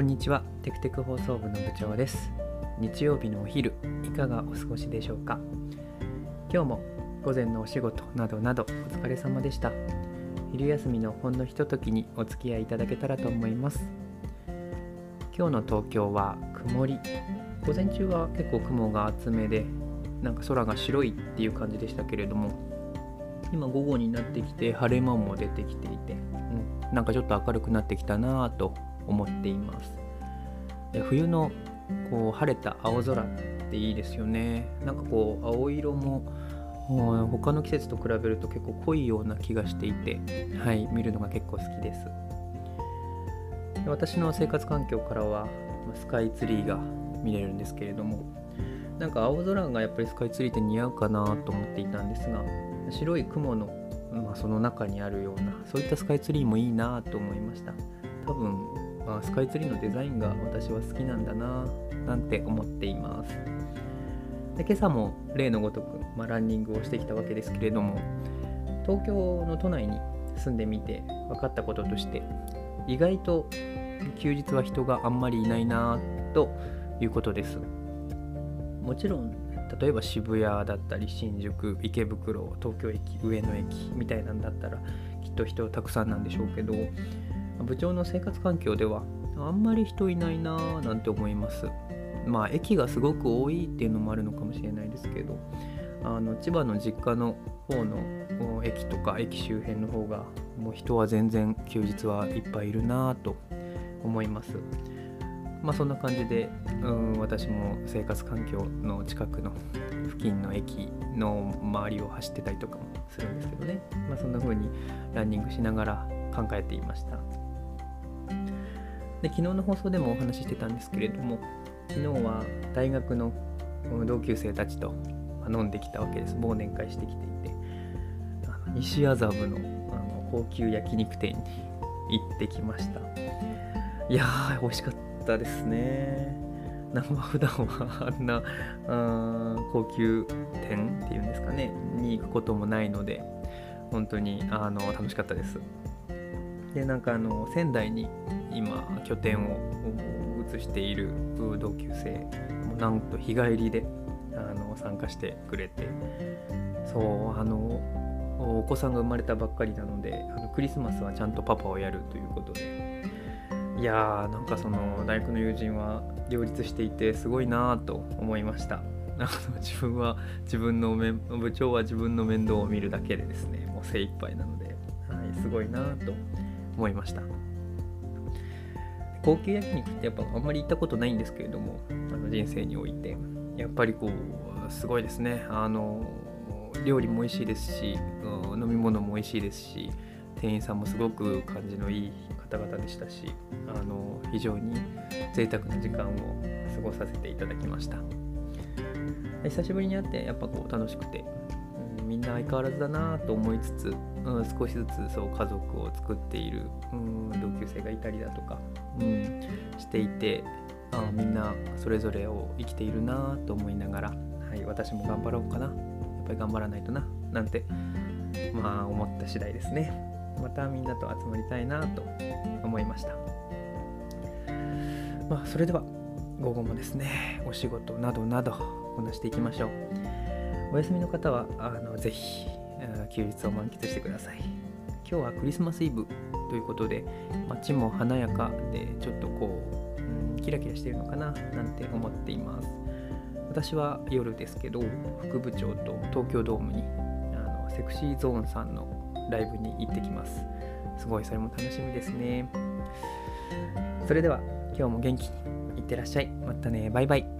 こんにちは。テクテク放送部の部長です。日曜日のお昼いかがお過ごしでしょうか？今日も午前のお仕事などなどお疲れ様でした。昼休みのほんのひとときにお付き合いいただけたらと思います。今日の東京は曇り。午前中は結構雲が厚めでなんか空が白いっていう感じでしたけれども今午後になってきて晴れ間も出てきていて、うん、なんかちょっと明るくなってきたなぁと思っています。で冬のこう晴れた青空っていいですよね。なんかこう青色も他の季節と比べると結構濃いような気がしていてはい見るのが結構好きです。私の生活環境からはスカイツリーが見れるんですけれどもなんか青空がやっぱりスカイツリーって似合うかなと思っていたんですが白い雲の、まあ、その中にあるようなそういったスカイツリーもいいなと思いました。多分、あ、スカイツリーのデザインが私は好きなんだななんて思っています。で今朝も例のごとく、まあ、ランニングをしてきたわけですけれども東京の都内に住んでみて分かったこととして意外と休日は人があんまりいないなということです。もちろん例えば渋谷だったり新宿池袋東京駅上野駅みたいなんだったらきっと人たくさんなんでしょうけど部長の生活環境ではあんまり人いないなぁなんて思います。まあ駅がすごく多いっていうのもあるのかもしれないですけどあの千葉の実家の方の駅とか駅周辺の方がもう人は全然休日はいっぱいいるなぁと思います。まあそんな感じで、うん、私も生活環境の近くの付近の駅の周りを走ってたりとかもするんですけどね、まあ、そんな風にランニングしながら考えていました。で昨日の放送でもお話ししてたんですけれども昨日は大学の同級生たちと飲んできたわけです。忘年会してきていて西麻布のあの高級焼肉店に行ってきました。いやー美味しかったですね。なんか普段はあんなあ高級店っていうんですかね。に行くこともないので本当にあの楽しかったです。でなんかあの仙台に今拠点を移している同級生もなんと日帰りであの参加してくれてそうあのお子さんが生まれたばっかりなのであのクリスマスはちゃんとパパをやるということで。いやーなんかその大学の友人は両立していてすごいなと思いました。自分は自分の部長は自分の面倒を見るだけでですねもう精一杯なので、はい、すごいなと思いました。高級焼肉ってやっぱあんまり行ったことないんですけれどもあの人生において。やっぱりこうすごいですね。あの料理も美味しいですし、飲み物も美味しいですし店員さんもすごく感じのいい方々でしたしあの非常に贅沢な時間を過ごさせていただきました。久しぶりに会ってやっぱこう楽しくてみんな相変わらずだなと思いつつ、うん、少しずつそう家族を作っている、うん、同級生がいたりだとか、うん、していてあみんなそれぞれを生きているなと思いながら、はい、私も頑張ろうかな。やっぱり頑張らないとななんてまあ思った次第ですね。またみんなと集まりたいなと思いました。まあそれでは午後もですねお仕事などなどこなしていきましょう。お休みの方はあのぜひ休日を満喫してください。今日はクリスマスイブということで街も華やかでちょっとこう、うん、キラキラしてるのかななんて思っています。私は夜ですけど副部長と東京ドームにあのセクシーゾーンさんのライブに行ってきます。すごいそれも楽しみですね。それでは今日も元気にいってらっしゃい。またね。バイバイ。